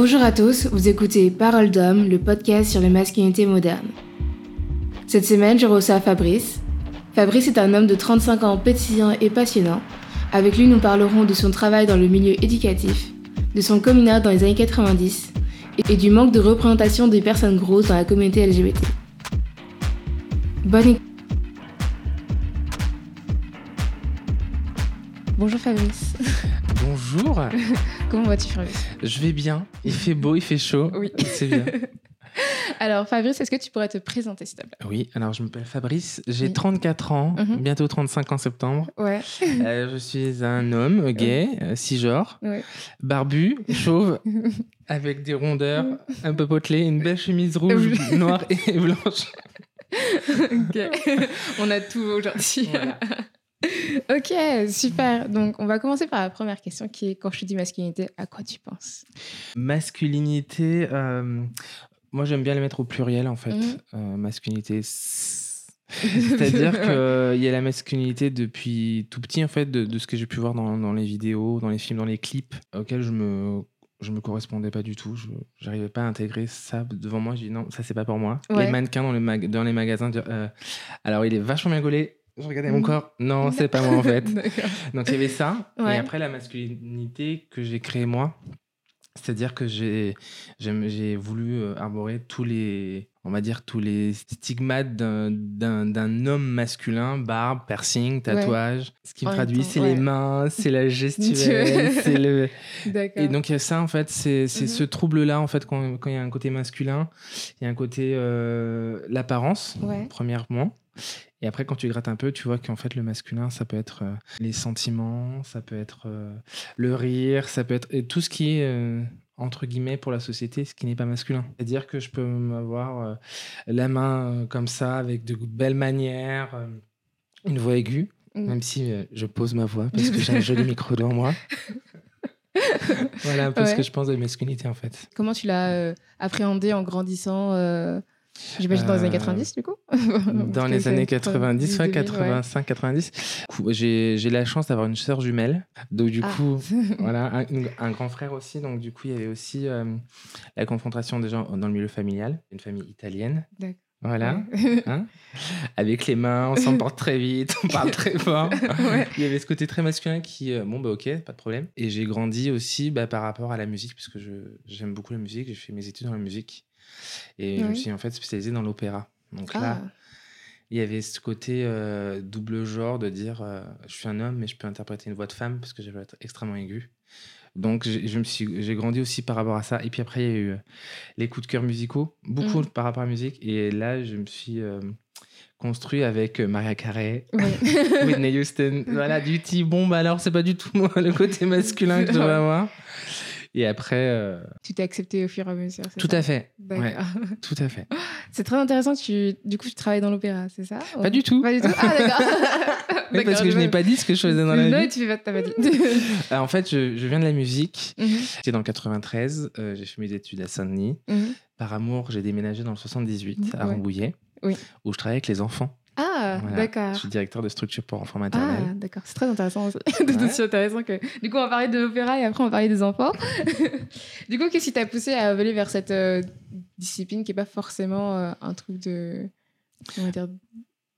Bonjour à tous, vous écoutez Parole d'homme, le podcast sur les masculinités modernes. Cette semaine, je reçois Fabrice. Fabrice est un homme de 35 ans pétillant et passionnant. Avec lui, nous parlerons de son travail dans le milieu éducatif, de son coming dans les années 90 et du manque de représentation des personnes grosses dans la communauté LGBT. Bonne. Bonjour Fabrice. Bonjour. Comment vas-tu Fabrice? Je vais bien. Il fait beau, il fait chaud. Oui. C'est bien. Alors Fabrice, est-ce que tu pourrais te présenter s'il te plaît? Oui, alors je m'appelle Fabrice, j'ai Oui. 34 ans, Mhm. bientôt 35 en septembre. Ouais. Euh, je suis un homme gay, euh, cisgenre, ouais. barbu, chauve, avec des rondeurs, un peu potelé, une belle chemise rouge, noire et blanche. Ok. On a tout aujourd'hui. Voilà. ok, super. Donc on va commencer par la première question qui est quand je te dis masculinité, à quoi tu penses? Masculinité, euh, moi j'aime bien les mettre au pluriel en fait. Mhm. Euh, masculinité. C'est-à-dire qu'il y a la masculinité depuis tout petit, en fait, de, de ce que j'ai pu voir dans, dans les vidéos, dans les films, dans les clips, auxquels je me, je me correspondais pas du tout. Je n'arrivais pas à intégrer ça devant moi. Je dis non, ça c'est pas pour moi. Ouais. Les mannequins dans, le mag- dans les magasins, dire, euh, alors il est vachement bien gaulé. Je regardais mon corps. Non, c'est pas moi en fait. Donc il y avait ça. Ouais. Et après, la masculinité que j'ai créée moi, c'est-à-dire que j'ai voulu euh, arborer tous les, on va dire, tous les stigmates d'un- homme masculin, barbe, piercing, tatouage. Ce qui me En même traduit, c'est ouais. les mains, c'est la gestuelle, c'est le... Et donc il y a ça en fait, c'est Mhm. ce trouble-là en fait quand quand il y a un côté masculin, il y a un côté euh, l'apparence Ouais. premièrement. Et après, quand tu grattes un peu, tu vois qu'en fait, le masculin, ça peut être euh, les sentiments, ça peut être euh, le rire, ça peut être et tout ce qui est, euh, entre guillemets, pour la société, ce qui n'est pas masculin. C'est-à-dire que je peux m'avoir la main comme ça, avec de belles manières, une voix aiguë, Mm. même si je pose ma voix parce que j'ai un joli micro devant moi. voilà un peu ce que je pense de la masculinité, en fait. Comment tu l'as appréhendé en grandissant J'imagine dans les années Euh, 90 du coup Dans que les années 90, ouais, 2000, 85, 90. Coup, J'ai j'ai la chance d'avoir une sœur jumelle. Donc, du Ah. coup, voilà, un, grand frère aussi. Donc, du coup, il y avait aussi euh, la confrontation des gens dans le milieu familial. Une famille italienne. D'accord. Voilà. Ouais. Hein? Avec les mains, on s'emporte très vite, on parle très fort. Ouais. Il y avait ce côté très masculin qui, euh, bon, bah ok, pas de problème. Et j'ai grandi aussi bah, par rapport à la musique, puisque je- j'aime beaucoup la musique. J'ai fait mes études dans la musique. Et je me suis en fait spécialisé dans l'opéra. Donc Ah, là, il y avait ce côté euh, double genre de dire euh, je suis un homme mais je peux interpréter une voix de femme parce que j'ai être extrêmement aiguë. Donc j'ai je me suis j'ai grandi aussi par rapport à ça et puis après il y a eu euh, les coups de cœur musicaux beaucoup Mhm. par rapport à la musique et là je me suis euh, construit avec Maria Carey, ouais. Whitney Houston, voilà du type bon bah alors c'est pas du tout moi le côté masculin que je dois avoir. Et après euh, tu t'es accepté au fur et à mesure. tout à fait, ouais, tout à fait. C'est très intéressant. Tu, du coup, tu travailles dans l'opéra, c'est ça Pas du tout. Pas du tout. Ah d'accord. Oui, parce que je n'ai pas dit ce que je faisais dans la Non, vie. tu fais pas, dit. Ah, en fait, je, je viens de la musique. Mhm, J'étais dans le 93, euh, j'ai fait mes études à Saint-Denis. mhm. Par amour, j'ai déménagé dans le 78 à Ouais. Rambouillet, Oui. où je travaille avec les enfants. Ah, Voilà. d'accord. Je suis directeur de structure pour enfants Ah, maternels. d'accord. C'est très intéressant aussi. C'est Ouais. aussi intéressant que. Du coup, on va parler de l'opéra et après, on va parler des enfants. du coup, qu'est-ce qui t'a poussé à aller vers cette euh, discipline qui n'est pas forcément euh, un truc de. On va dire.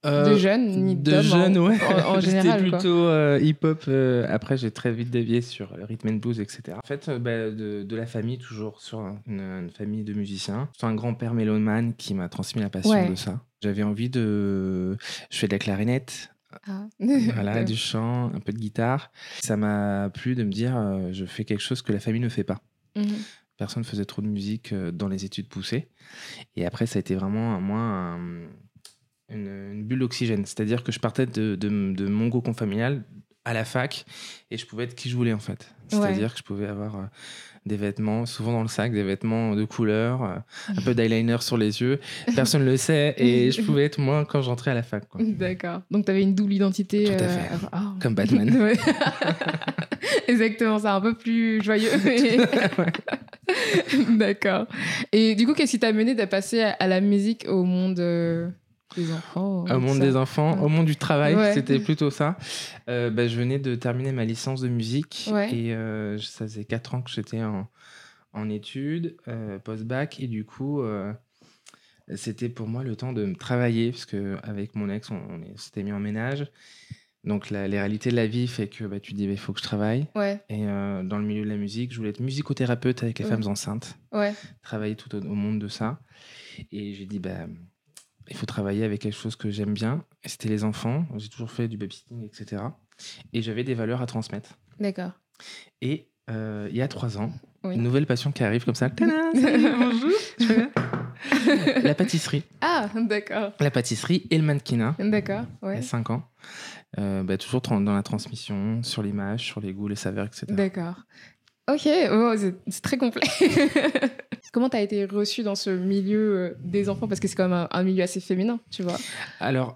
Euh, de jeunes, ni de d'hommes jeunes, en, ouais. en, en général. C'était plutôt euh, hip-hop. euh, après, j'ai très vite dévié sur le rhythm and blues, etc. En fait, euh, bah, de, de la famille, toujours sur un- une, une famille de musiciens. C'est un grand-père mélomane qui m'a transmis la passion Ouais. de ça. J'avais envie de... Je fais de la clarinette, Ah. voilà, du chant, un peu de guitare. Ça m'a plu de me dire, je fais quelque chose que la famille ne fait pas. Mhm. Personne ne faisait trop de musique dans les études poussées. Et après, ça a été vraiment, moi, un- une, une bulle d'oxygène. C'est-à-dire que je partais de, de, de mon cocon familial à la fac et je pouvais être qui je voulais, en fait. C'est-à-dire que je pouvais avoir euh, des vêtements, souvent dans le sac, des vêtements de couleur, euh, un peu d'eyeliner sur les yeux. Personne ne le sait et je pouvais être moi quand j'entrais à la fac. D'accord. Donc, tu avais une double identité. Tout à euh, fait. ah. Comme Batman. Exactement, c'est un peu plus joyeux. mais- D'accord. Et du coup, qu'est-ce qui t'a mené de passer à, la musique au monde des enfants Au monde ça des enfants, Ouais. au monde du travail, Ouais. c'était plutôt ça. Euh, bah, je venais de terminer ma licence de musique Ouais. et euh, ça faisait 4 ans que j'étais en, en études, euh, post-bac, et du coup, c'était pour moi le temps de me travailler, parce qu'avec mon ex, on, s'était mis en ménage. Donc la, les réalités de la vie fait que bah, tu dis, il faut que je travaille. Ouais, Et euh, dans le milieu de la musique, je voulais être musicothérapeute avec les Ouais. femmes enceintes, ouais, travailler tout au, au monde de ça. Et j'ai dit, bah, il faut travailler avec quelque chose que j'aime bien. Et c'était les enfants. J'ai toujours fait du babysitting, etc. Et j'avais des valeurs à transmettre. d'accord. Et euh, il y a trois ans, Oui. une nouvelle passion qui arrive comme ça. Salut, bonjour. la pâtisserie. Ah, d'accord. La pâtisserie et le mannequinat. D'accord, Il y a cinq ans. Euh, bah, toujours dans la transmission, sur l'image, sur les goûts, les saveurs, etc. D'accord. Ok, oh, c'est très complet. Comment tu as été reçue dans ce milieu euh, des enfants? Parce que c'est quand même un, un milieu assez féminin, tu vois. Alors,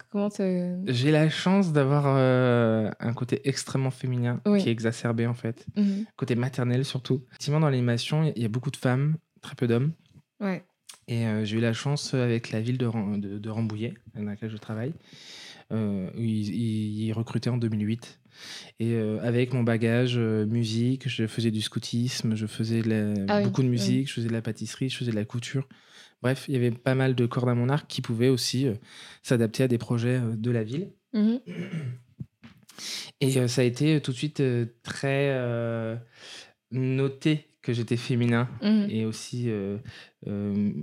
j'ai la chance d'avoir euh, un côté extrêmement féminin Oui. qui est exacerbé en fait. Mhm. Côté maternel surtout. Effectivement, dans l'animation, il y a beaucoup de femmes, très peu d'hommes. Ouais. Et euh, j'ai eu la chance avec la ville de, Ram- de, de Rambouillet, dans laquelle je travaille, euh, ils recrutaient en 2008. Et euh, avec mon bagage euh, musique, je faisais du scoutisme, je faisais de la- Ah oui, beaucoup de oui. musique, je faisais de la pâtisserie, je faisais de la couture. Bref, il y avait pas mal de cordes à mon arc qui pouvaient aussi euh, s'adapter à des projets euh, de la ville. Mhm. Et ça a été tout de suite très noté que j'étais féminin Mhm. et aussi euh, euh,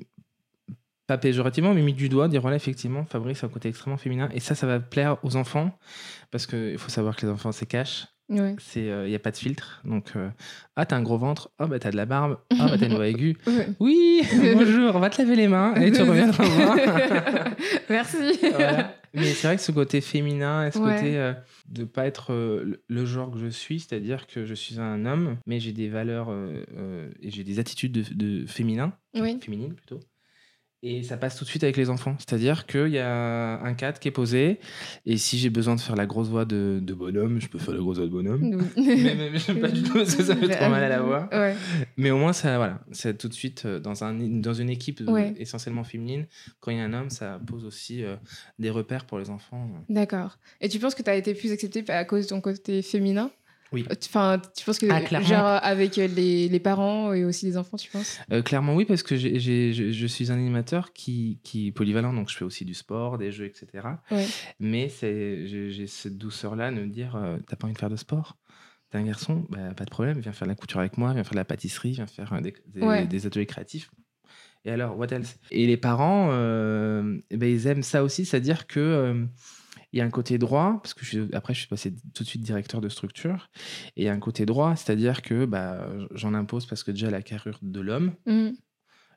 pas péjorativement mais mis du doigt dire voilà effectivement Fabrice a un côté extrêmement féminin et ça ça va plaire aux enfants parce qu'il faut savoir que les enfants c'est cash Ouais. c'est il y a pas de filtre donc euh, ah t'as un gros ventre ah bah t'as de la barbe ah bah t'as une voix aiguë Ouais. oui bonjour on va te laver les mains et tu reviendras voir Merci. Voilà. Mais c'est vrai que ce côté féminin ce Ouais. côté euh, de pas être euh, le- genre que je suis, c'est-à-dire que je suis un homme, mais j'ai des valeurs euh, euh, et j'ai des attitudes de, de féminin, Oui. féminines plutôt. Et ça passe tout de suite avec les enfants. C'est-à-dire qu'il y a un cadre qui est posé, et si j'ai besoin de faire la grosse voix de, de bonhomme, je peux faire la grosse voix de bonhomme. mais, mais- pas du tout parce que ça fait trop mal à la voix. Ouais. Mais au moins, ça, voilà, c'est tout de suite euh, dans, un, dans une équipe euh, Ouais. essentiellement féminine. Quand il y a un homme, ça pose aussi euh, des repères pour les enfants. D'accord. Et tu penses que tu as été plus acceptée à cause de ton côté féminin? Oui. Enfin, tu penses que, Ah, genre, avec les, les parents et aussi les enfants, tu penses? Euh, clairement, oui, parce que j'ai- je, je suis un animateur qui, qui est polyvalent, donc je fais aussi du sport, des jeux, etc. Ouais. Mais j'ai cette douceur-là de me dire euh, T'as pas envie de faire de sport? T'es un garçon? Bah, Pas de problème, viens faire de la couture avec moi, viens faire de la pâtisserie, viens faire euh, des, des- Ouais. des ateliers créatifs. Et alors, what else? Et les parents, euh, eh ben, ils aiment ça aussi, c'est-à-dire que. Il y a un côté droit, parce que après je suis passé tout de suite directeur de structure, et il y a un côté droit, c'est-à-dire que bah, j'en impose parce que déjà la carrure de l'homme, Mhm.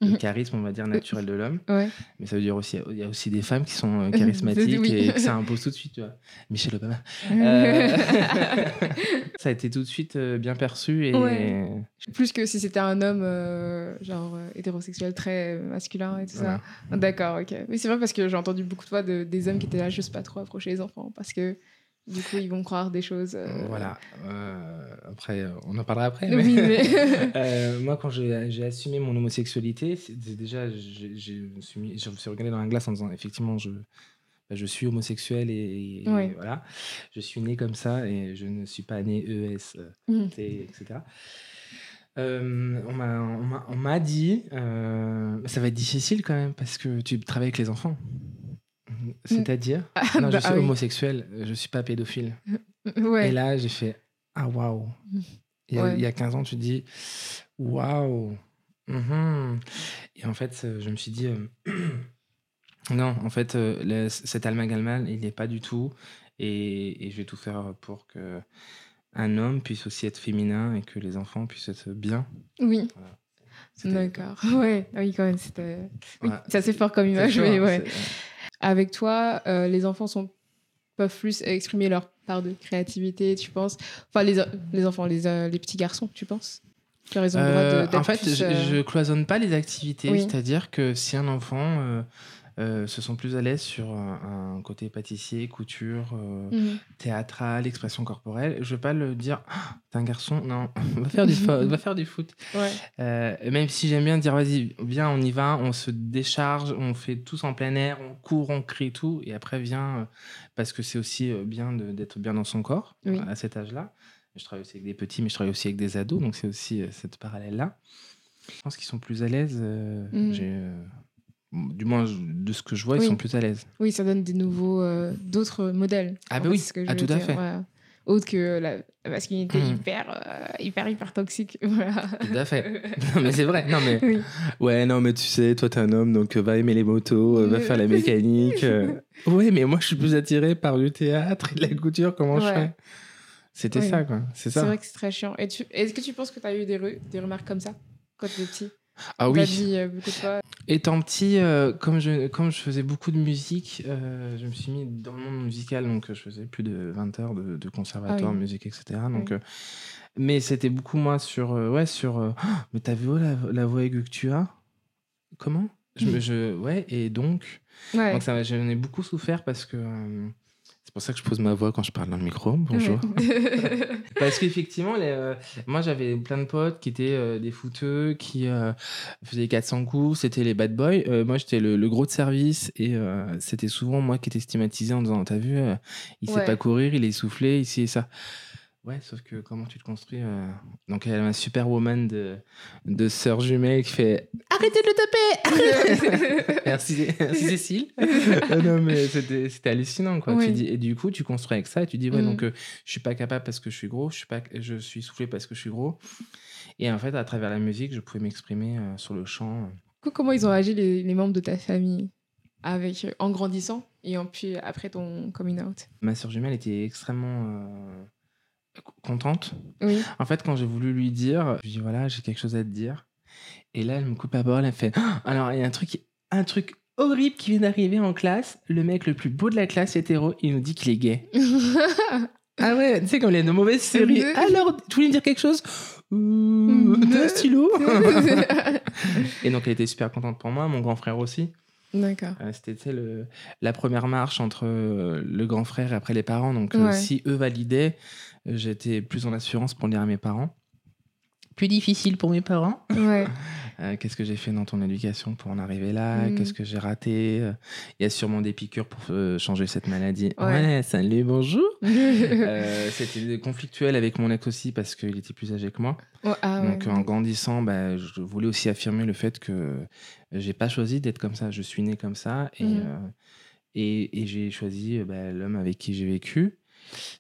Le Mhm. charisme, on va dire, naturel de l'homme. Ouais. Mais ça veut dire aussi, il y a aussi des femmes qui sont euh, charismatiques Oui. et que ça impose tout de suite, tu vois. Michelle Obama. Euh, ça a été tout de suite euh, bien perçu et Ouais. Plus que si c'était un homme, euh, genre, euh, hétérosexuel très masculin et tout Voilà. ça. D'accord, ok. Oui, c'est vrai parce que j'ai entendu beaucoup de fois de, des hommes qui étaient là juste pas trop approcher les enfants parce que du coup, ils vont croire des choses. euh, Voilà. Euh, après, euh, on en parlera après. Oui, mais. Euh, moi, quand j'ai assumé mon homosexualité, déjà, je me suis suis regardé dans la glace en disant, effectivement, je, bah, je suis homosexuel et, et Ouais. voilà, je suis né comme ça et je ne suis pas né ES. T, etc. Euh, on m'a- on dit, euh, ça va être difficile quand même parce que tu travailles avec les enfants. C'est-à-dire, Ah, non, bah, je suis ah oui. homosexuel, je suis pas pédophile. Ouais. Et là, j'ai fait Ah, waouh il, y a- Ouais. il y a 15 ans, tu te dis Waouh Mhm. Et en fait, euh, je me suis dit euh, Non, en fait, euh, le- cet il n'est pas du tout. Et, et je vais tout faire pour que un homme puisse aussi être féminin et que les enfants puissent être bien. Oui, d'accord. Ouais, oui, quand même, c'était. Oui, Ouais. c'est assez fort comme image, mais ouais. Avec toi, euh, les enfants sont peuvent plus exprimer leur part de créativité, tu penses? Enfin, les, les enfants, les, euh, les petits garçons, tu penses? De- Euh, en fait, plus, je, je cloisonne pas les activités. Oui. C'est-à-dire que si un enfant euh, euh, se sent plus à l'aise sur un, un côté pâtissier, couture, euh, mhm. théâtral, expression corporelle, je vais pas le dire Ah, t'es un garçon, non, va faire du, va faire du foot. Ouais. Euh, même si j'aime bien dire vas-y, viens, on y va, on se décharge, on fait tous en plein air, on court, on crie tout, et après viens, euh, parce que c'est aussi euh, bien d'être bien dans son corps Oui. à cet âge-là. Je travaille aussi avec des petits, mais je travaille aussi avec des ados, donc c'est aussi euh, cette parallèle-là. Je pense qu'ils sont plus à l'aise. euh, j'ai, euh, du moins, je- de ce que je vois, Oui. ils sont plus à l'aise. Oui, ça donne des nouveaux, euh, d'autres modèles. Ah bah fait, oui, c'est ce que je ah, tout à dire, fait. voilà. Autre que la, masculinité Mhm. hyper, euh, hyper, hyper toxique. Voilà. Tout à fait. non, mais c'est vrai. Non, mais Oui. Ouais, non, mais tu sais, toi, t'es un homme, donc euh, va aimer les motos, euh, va faire la mécanique. Ouais, mais moi, je suis plus attiré par le théâtre et la couture, comment je Ouais. fais? C'était Oui. ça, quoi. C'est C'est ça. vrai que c'est très chiant. Et tu- Est-ce que tu penses que tu as eu des, re- des remarques comme ça quand tu étais petit? Ah oui. dit euh, beaucoup de fois. Étant petit, euh, comme, je, comme je faisais beaucoup de musique, euh, je me suis mis dans le monde musical, donc euh, je faisais plus de 20 heures de, de conservatoire, Ah oui. musique, etc. Donc, Oui. mais c'était beaucoup moins sur. ouais, sur. Ah, mais t'as vu oh, la, la voix aiguë que tu as? Comment je, me- je, Ouais, et donc. Ouais. Donc ça, j'en ai beaucoup souffert parce que pour ça que je pose ma voix quand je parle dans le micro. Bonjour. Ouais. Parce qu'effectivement, euh, moi j'avais plein de potes qui étaient euh, des footeux, qui euh, faisaient 400 coups, c'était les bad boys. Euh, moi j'étais le, le gros de service et euh, c'était souvent moi qui étais stigmatisé en disant T'as vu, euh, il sait Ouais. pas courir, il est essoufflé, ici et ça. Ouais, sauf que comment tu te construis euh, Donc, elle a un superwoman de, de sœur jumelle qui fait Arrêtez de le taper Merci, merci Cécile. Non, mais c'était hallucinant, quoi. Tu dis, et du coup, tu construis avec ça et tu dis, ouais, Mhm. donc euh, je suis pas capable parce que je suis gros, je suis, pas, je suis soufflé parce que je suis gros. Et en fait, à travers la musique, je pouvais m'exprimer euh, sur le chant. Co- Comment ils ont agi, les, les membres de ta famille, avec, en grandissant et en, puis après ton coming out? Ma sœur jumelle était extrêmement euh, contente. Oui. En fait, quand j'ai voulu lui dire, je lui dis, voilà, j'ai quelque chose à te dire. Et là, elle me coupe la parole, elle fait, Ah, alors, il y a un truc, un truc horrible qui vient d'arriver en classe. Le mec le plus beau de la classe hétéro, il nous dit qu'il est gay. Ah ouais, tu sais, comme les de mauvaises séries. Alors, tu voulais me dire quelque chose? T'as un stylo? Et donc, elle était super contente pour moi, mon grand frère aussi. D'accord. Euh, C'était le, la première marche entre euh, le grand frère et après les parents. Donc, euh, Ouais. si eux validaient, j'étais plus en assurance pour le dire à mes parents. Plus difficile pour mes parents. Ouais. Euh, Qu'est-ce que j'ai fait dans ton éducation pour en arriver là? Mhm. Qu'est-ce que j'ai raté? Il y a sûrement des piqûres pour euh, changer cette maladie. Ouais. Ouais, salut, bonjour. Euh, C'était conflictuel avec mon ex aussi parce qu'il était plus âgé que moi. Oh, ah ouais. Donc en grandissant, bah, je voulais aussi affirmer le fait que j'ai pas choisi d'être comme ça. Je suis né comme ça et, Mhm. euh, et, et j'ai choisi bah, l'homme avec qui j'ai vécu.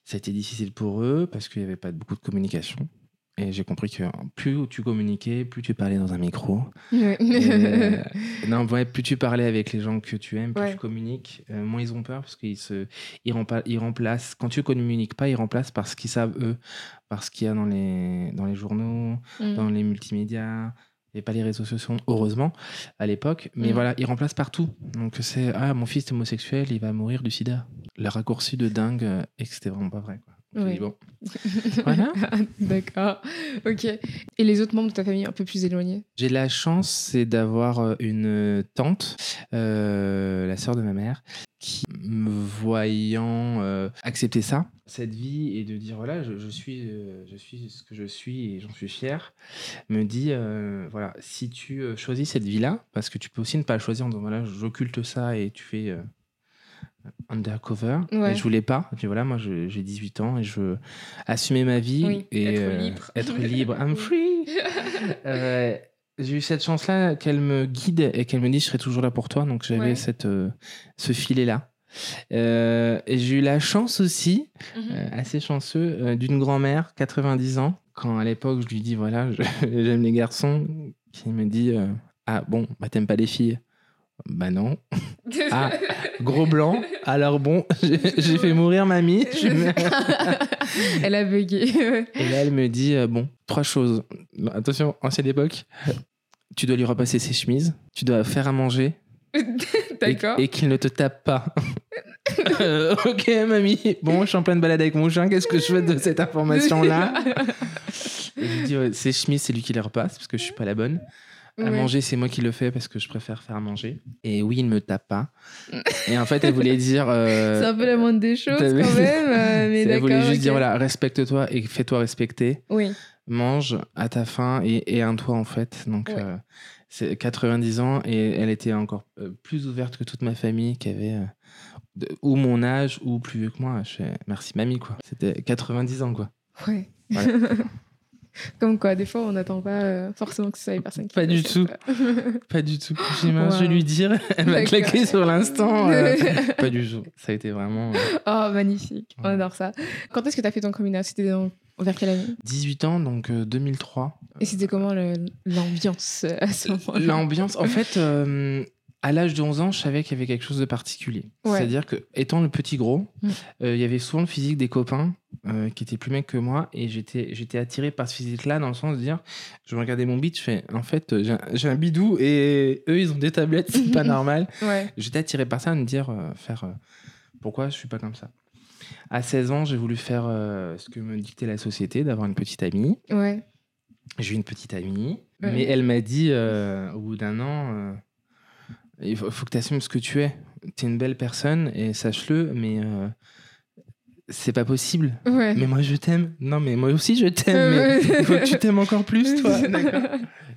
Ça a été difficile pour eux parce qu'il n'y avait pas beaucoup de communication. Et j'ai compris que plus tu communiquais, plus tu parlais dans un micro. Ouais. Et, euh, non, ouais, plus tu parlais avec les gens que tu aimes, plus Ouais. tu communiques, euh, moins ils ont peur parce qu'ils se, ils, rempa- ils remplacent. Quand tu communiques pas, ils remplacent par ce qu'ils savent eux, par ce qu'il y a dans les, dans les journaux, Mm. dans les multimédias. Avait pas les réseaux sociaux, heureusement, à l'époque. Mais Mm. voilà, ils remplacent partout. Donc c'est Ah, mon fils est homosexuel, il va mourir du sida. Le raccourci de dingue euh, et que c'était vraiment pas vrai. Quoi. Oui. bon. Voilà. D'accord. Ok. Et les autres membres de ta famille un peu plus éloignés? J'ai la chance, c'est d'avoir euh, une tante, euh, la sœur de ma mère, qui, me voyant euh, accepter ça, cette vie, et de dire voilà, je, je suis, euh, je suis ce que je suis et j'en suis fier, me dit euh, voilà, si tu euh, choisis cette vie-là, parce que tu peux aussi ne pas la choisir en disant voilà, j'occulte ça et tu fais. Undercover Ouais. et je voulais pas et puis voilà moi je- j'ai 18 ans et je veux assumer ma vie Oui, et être euh, libre. être libre I'm free euh, j'ai eu cette chance-là qu'elle me guide et qu'elle me dise je serai toujours là pour toi. Donc j'avais Ouais. cette, euh, ce filet-là. Et j'ai eu la chance aussi, Mhm. assez chanceux, d'une grand-mère, 90 ans, quand à l'époque je lui dis voilà, je- j'aime les garçons, qui me dit ah bon, bah t'aimes pas les filles Bah non. Ah, gros blanc. Alors bon, j'ai fait mourir mamie. Elle a bugué. Et là, elle me dit euh, bon, trois choses. Attention, ancienne époque. Tu dois lui repasser ses chemises. Tu dois faire à manger. et- D'accord. Et, qu'il ne te tape pas. Euh, ok, mamie. Bon, je suis en pleine balade avec mon chien. Qu'est-ce que je fais de cette information-là? Et je lui dis ouais, ses chemises, c'est lui qui les repasse parce que je suis pas la bonne. À Ouais. manger, c'est moi qui le fais parce que je préfère faire à manger. Et oui, il me tape pas. Et en fait, elle voulait dire. euh, C'est un peu la moindre des choses quand même. euh, mais elle voulait juste dire voilà, respecte-toi et fais-toi respecter. Oui. mange à ta faim et, et un toit en fait. Donc Ouais. euh, c'est 90 ans et elle était encore euh, plus ouverte que toute ma famille qui avait euh, de- ou mon âge ou plus vieux que moi. Je fais, merci mamie quoi. C'était 90 ans quoi. Ouais. Voilà. Comme quoi, des fois, on n'attend pas euh, forcément que ce soit les personnes qui Pas du tout. Pas du tout. J'ai mince, je Wow. lui dire, elle va D'accord. claquer sur l'instant. euh, pas du tout. Ça a été vraiment euh, Oh, magnifique. On adore ça. Quand est-ce que tu as fait ton coming out C'était dans- vers quelle année? 18 ans, donc euh, 2003. Et c'était comment l'ambiance à ce moment-là? L'ambiance, en fait, à l'âge de 11 ans, je savais qu'il y avait quelque chose de particulier. Ouais. C'est-à-dire que, étant le petit gros, Mm. il y avait souvent le physique des copains euh, qui étaient plus mecs que moi, et j'étais, j'étais attiré par ce physique-là, dans le sens de dire, je regardais mon bit, je fais, en fait, j'ai un, bidou, et eux, ils ont des tablettes, c'est pas normal. Ouais. J'étais attiré par ça, à me dire, euh, faire, euh, pourquoi je suis pas comme ça. À 16 ans, j'ai voulu faire ce que me dictait la société, d'avoir une petite amie. Ouais. J'ai eu une petite amie, Ouais. mais elle m'a dit au bout d'un an il faut, faut que tu assumes ce que tu es. Tu es une belle personne et sache-le, mais c'est pas possible. Ouais. Mais moi je t'aime. Non, mais moi aussi je t'aime, mais il faut que tu t'aimes encore plus, toi. D'accord.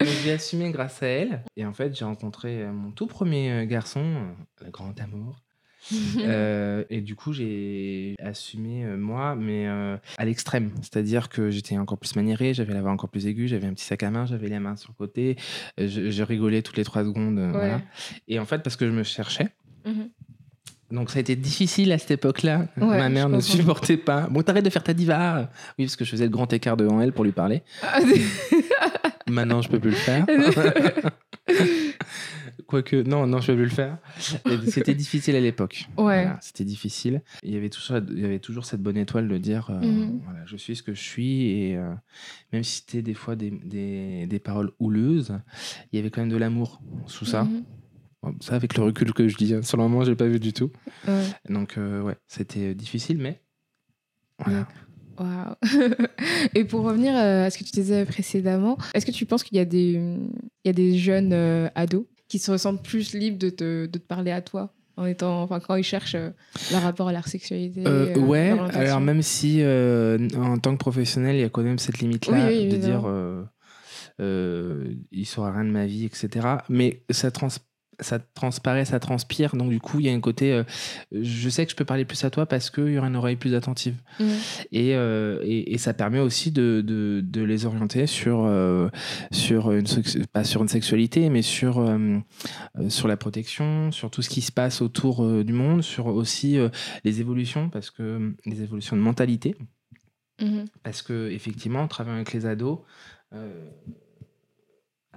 Donc j'ai assumé grâce à elle. Et en fait, j'ai rencontré euh, mon tout premier euh, garçon, euh, le grand amour. Euh, et du coup, j'ai assumé euh, moi, mais euh, à l'extrême. C'est-à-dire que j'étais encore plus maniéré, j'avais la voix encore plus aiguë, j'avais un petit sac à main, j'avais les mains sur le côté, je, je rigolais toutes les trois secondes. Ouais. voilà. Et en fait, parce que je me cherchais. Mhm. Donc ça a été difficile à cette époque-là. Ouais, Ma mère ne supportait pas. Bon, t'arrêtes de faire ta diva. Oui, parce que je faisais le grand écart devant elle pour lui parler. Ah, Maintenant, je peux plus le faire. Quoique, non, non, je peux plus le faire. C'était difficile à l'époque. Ouais. Voilà, C'était difficile. Il y, avait toujours, il y avait toujours cette bonne étoile de dire euh, Mhm. voilà, je suis ce que je suis. Et euh, même si c'était des fois des, des, des paroles houleuses, il y avait quand même de l'amour sous ça. Mhm. Ça, avec le recul que je dis, hein, sur le moment, je l'ai pas vu du tout. Ouais. Donc, euh, ouais, c'était difficile, mais. Voilà. Waouh. Et pour revenir euh, à ce que tu disais précédemment, est-ce que tu penses qu'il y a des, il y a des jeunes euh, ados qui se ressentent plus libres de te, de te parler à toi en étant, enfin, quand ils cherchent euh, leur rapport à leur sexualité Euh, euh, ouais, alors même si euh, en tant que professionnel, il y a quand même cette limite-là Oui, oui, de dire euh, euh, il saura rien de ma vie, etc. Mais ça, trans ça transparaît, ça transpire, donc du coup, il y a un côté euh, je sais que je peux parler plus à toi parce qu'il y aura une oreille plus attentive. Et, euh, et, et ça permet aussi de, de, de les orienter sur, euh, sur une, pas sur une sexualité, mais sur, sur la protection, sur tout ce qui se passe autour du monde, sur aussi les évolutions, parce que les évolutions de mentalité, Mhm. parce que effectivement, en travaillant avec les ados,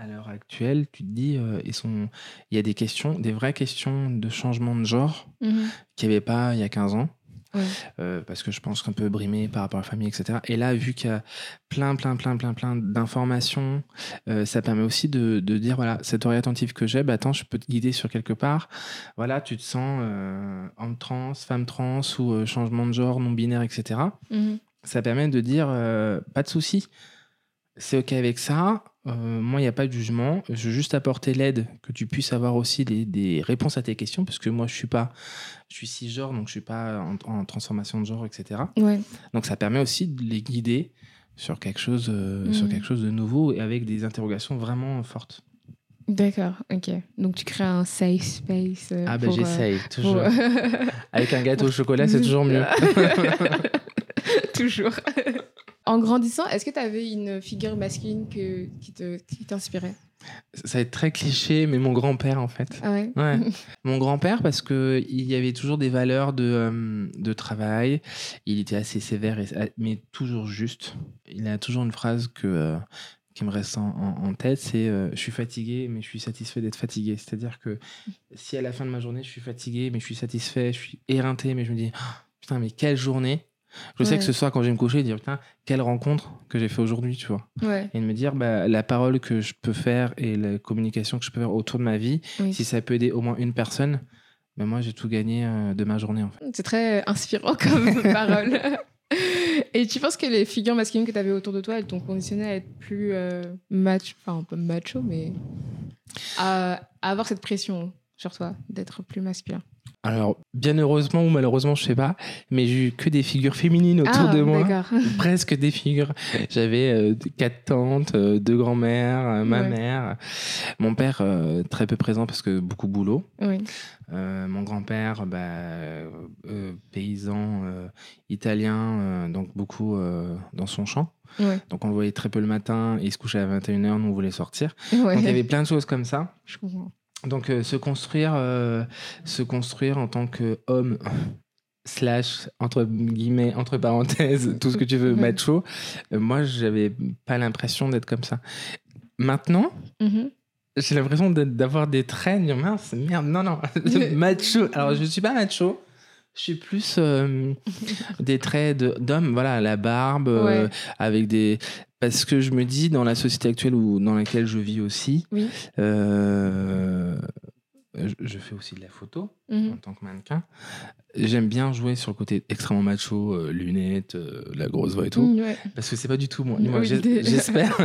à l'heure actuelle, tu te dis, euh, ils sont, il y a des questions, des vraies questions de changement de genre Mhm. qu'il n'y avait pas il y a 15 ans. Ouais. Euh, parce que je pense qu'un peu brimé par rapport à la famille, etc. Et là, vu qu'il y a plein, plein, plein, plein, plein d'informations, euh, ça permet aussi de, de dire, voilà, cette oreille attentive que j'ai, bah, attends, je peux te guider sur quelque part. Voilà, tu te sens euh, homme trans, femme trans ou changement de genre, non-binaire, etc. Mhm. Ça permet de dire, pas de souci, c'est OK avec ça. Euh, moi, il n'y a pas de jugement. Je veux juste apporter l'aide, que tu puisses avoir aussi des, des réponses à tes questions, parce que moi, je suis pas, je suis cisgenre, donc je suis pas en, en transformation de genre, etc. Ouais. Donc, ça permet aussi de les guider sur quelque chose, euh, sur Mhm. quelque chose de nouveau et avec des interrogations vraiment fortes. D'accord, ok. Donc tu crées un safe space. euh, Ah, ben euh, j'essaye, pour- toujours. Avec un gâteau au chocolat, c'est toujours mieux. toujours. En grandissant, est-ce que tu avais une figure masculine que, qui te- qui t'inspirait? Ça va être très cliché, mais mon grand-père, en fait. Ah ouais? Ouais. Mon grand-père, parce que il y avait toujours des valeurs de, euh, de travail. Il était assez sévère, et, mais toujours juste. Il a toujours une phrase que, euh, qui me reste en, en- en tête, c'est euh, Je suis fatigué, mais je suis satisfait d'être fatigué ». C'est-à-dire que si à la fin de ma journée, je suis fatigué, mais je suis satisfait, je suis éreinté, mais je me dis Ah, Putain, mais quelle journée !» Je sais que ce soir, quand je vais me coucher, dire Putain, quelle rencontre que j'ai fait aujourd'hui, tu vois Ouais, et de me dire bah, la parole que je peux faire et la communication que je peux faire autour de ma vie, oui. si ça peut aider au moins une personne, ben moi j'ai tout gagné euh, de ma journée en fait. C'est très inspirant comme parole. Et tu penses que les figures masculines que tu avais autour de toi, elles t'ont conditionné à être plus euh, macho, enfin un peu macho, mais à, à avoir cette pression sur toi d'être plus masculin? Alors, bien heureusement ou malheureusement, je sais pas, mais j'ai eu que des figures féminines autour Ah, de moi. Presque des figures. J'avais euh, quatre tantes, euh, deux grands-mères, euh, ma Ouais. mère. Mon père, très peu présent parce que beaucoup boulot. Oui. Mon grand-père, bah, paysan italien, donc beaucoup dans son champ. Ouais. Donc on le voyait très peu le matin, il se couchait à 21h, nous on voulait sortir. Ouais. Donc il y avait plein de choses comme ça. Je comprends. Donc euh, se construire, euh, se construire en tant qu'homme slash entre guillemets entre parenthèses tout ce que tu veux Ouais. macho. euh, moi j'avais pas l'impression d'être comme ça. Maintenant Mhm. j'ai l'impression d'avoir des traits. Mince, merde, non non macho. Alors je suis pas macho. Je suis plus euh, des traits d'homme, voilà, la barbe, euh, Ouais. avec des. Parce que je me dis, dans la société actuelle ou dans laquelle je vis aussi, Oui. euh, je, je fais aussi de la photo Mhm. en tant que mannequin. J'aime bien jouer sur le côté extrêmement macho, euh, lunettes, euh, la grosse voix et tout. Mm, ouais. Parce que c'est pas du tout moi. J'espère.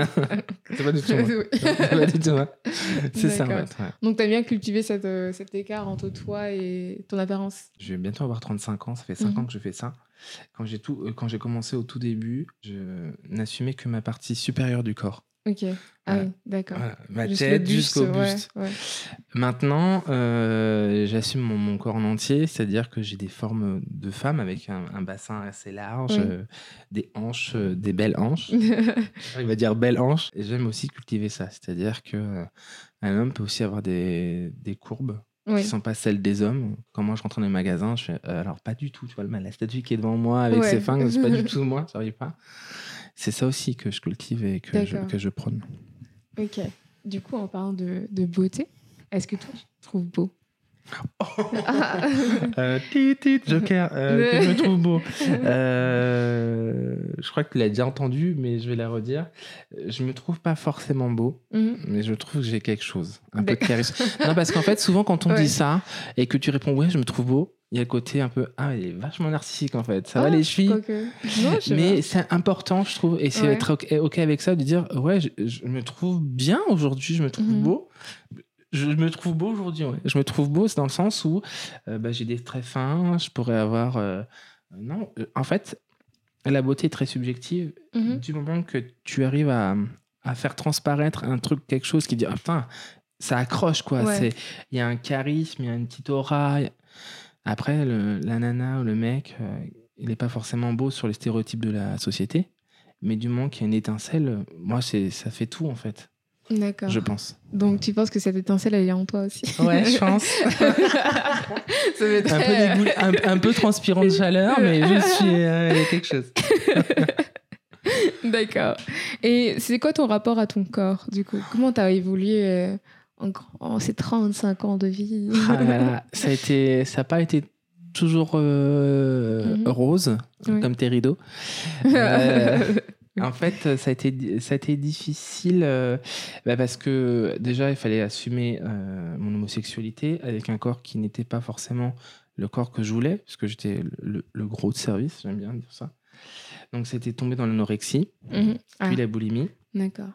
c'est pas du tout moi. C'est moi. Ça en fait. ouais. Donc, tu as bien cultivé cette, euh, cet écart entre toi et ton apparence. Je vais bientôt avoir 35 ans. Ça fait 5 Mhm. ans que je fais ça. Quand j'ai tout, euh, quand j'ai commencé au tout début, je n'assumais que ma partie supérieure du corps. Ok. Ah oui, d'accord. Voilà, ma Juste le tête jusqu'au buste. ouais. Maintenant, euh, j'assume mon, mon corps en entier, c'est-à-dire que j'ai des formes de femme avec un, un bassin assez large, Oui. euh, des hanches, euh, des belles hanches. Il va dire belles hanches. Et j'aime aussi cultiver ça, c'est-à-dire que un homme peut aussi avoir des, des courbes Oui. qui sont pas celles des hommes. Quand moi je rentre dans les magasins, je fais euh, alors pas du tout, tu vois, le- la statue qui est devant moi avec Ouais. ses fingres, c'est pas du tout moi, ça arrive pas. C'est ça aussi que je cultive et que je, que je prône. Ok. Du coup, en parlant de, de beauté, est-ce que toi, tu te trouves beau? Ah. Euh, tit, tit, Joker, euh, que je me trouve beau. Euh, je crois que tu l'as déjà entendu, mais je vais la redire. Je me trouve pas forcément beau, Mhm. mais je trouve que j'ai quelque chose, un peu de charisme. Non, parce qu'en fait, souvent quand on Ouais. dit ça et que tu réponds ouais, je me trouve beau, il y a le côté un peu ah, il est vachement narcissique en fait. Ça va Ah, les quoique. Non, je sais Mais c'est important, je trouve, et c'est Ouais. être ok, avec ça, de dire ouais, je, je me trouve bien aujourd'hui, je me trouve Mhm. beau. Je me trouve beau aujourd'hui, ouais. Je me trouve beau, c'est dans le sens où euh, bah, j'ai des traits fins, je pourrais avoir. euh, non, euh, en fait, la beauté est très subjective. Mhm. Du moment que tu arrives à, à faire transparaître un truc, quelque chose qui dit ah putain, ça accroche quoi. Ouais. Il y a un charisme, il y a une petite aura. Après, le- la nana ou le mec, euh, il n'est pas forcément beau sur les stéréotypes de la société. Mais du moment qu'il y a une étincelle, moi, c'est ça fait tout en fait, D'accord. je pense. Donc, tu penses que cette étincelle, elle est en toi aussi? Ouais, je pense. Ça fait un, peu dégoût- un, un peu transpirant de chaleur, mais je suis. euh, quelque chose. D'accord. Et c'est quoi ton rapport à ton corps, du coup? Comment t'as évolué euh, en, en ces 35 ans de vie Ah là là, ça a été, ça n'a pas été toujours euh, Mhm. rose, Oui. comme tes rideaux. Euh, en fait, ça a été, ça a été difficile euh, bah, parce que déjà, il fallait assumer mon homosexualité avec un corps qui n'était pas forcément le corps que je voulais, parce que j'étais le, gros de service, j'aime bien dire ça. Donc, c'était tombé dans l'anorexie. Ah, puis la boulimie. D'accord.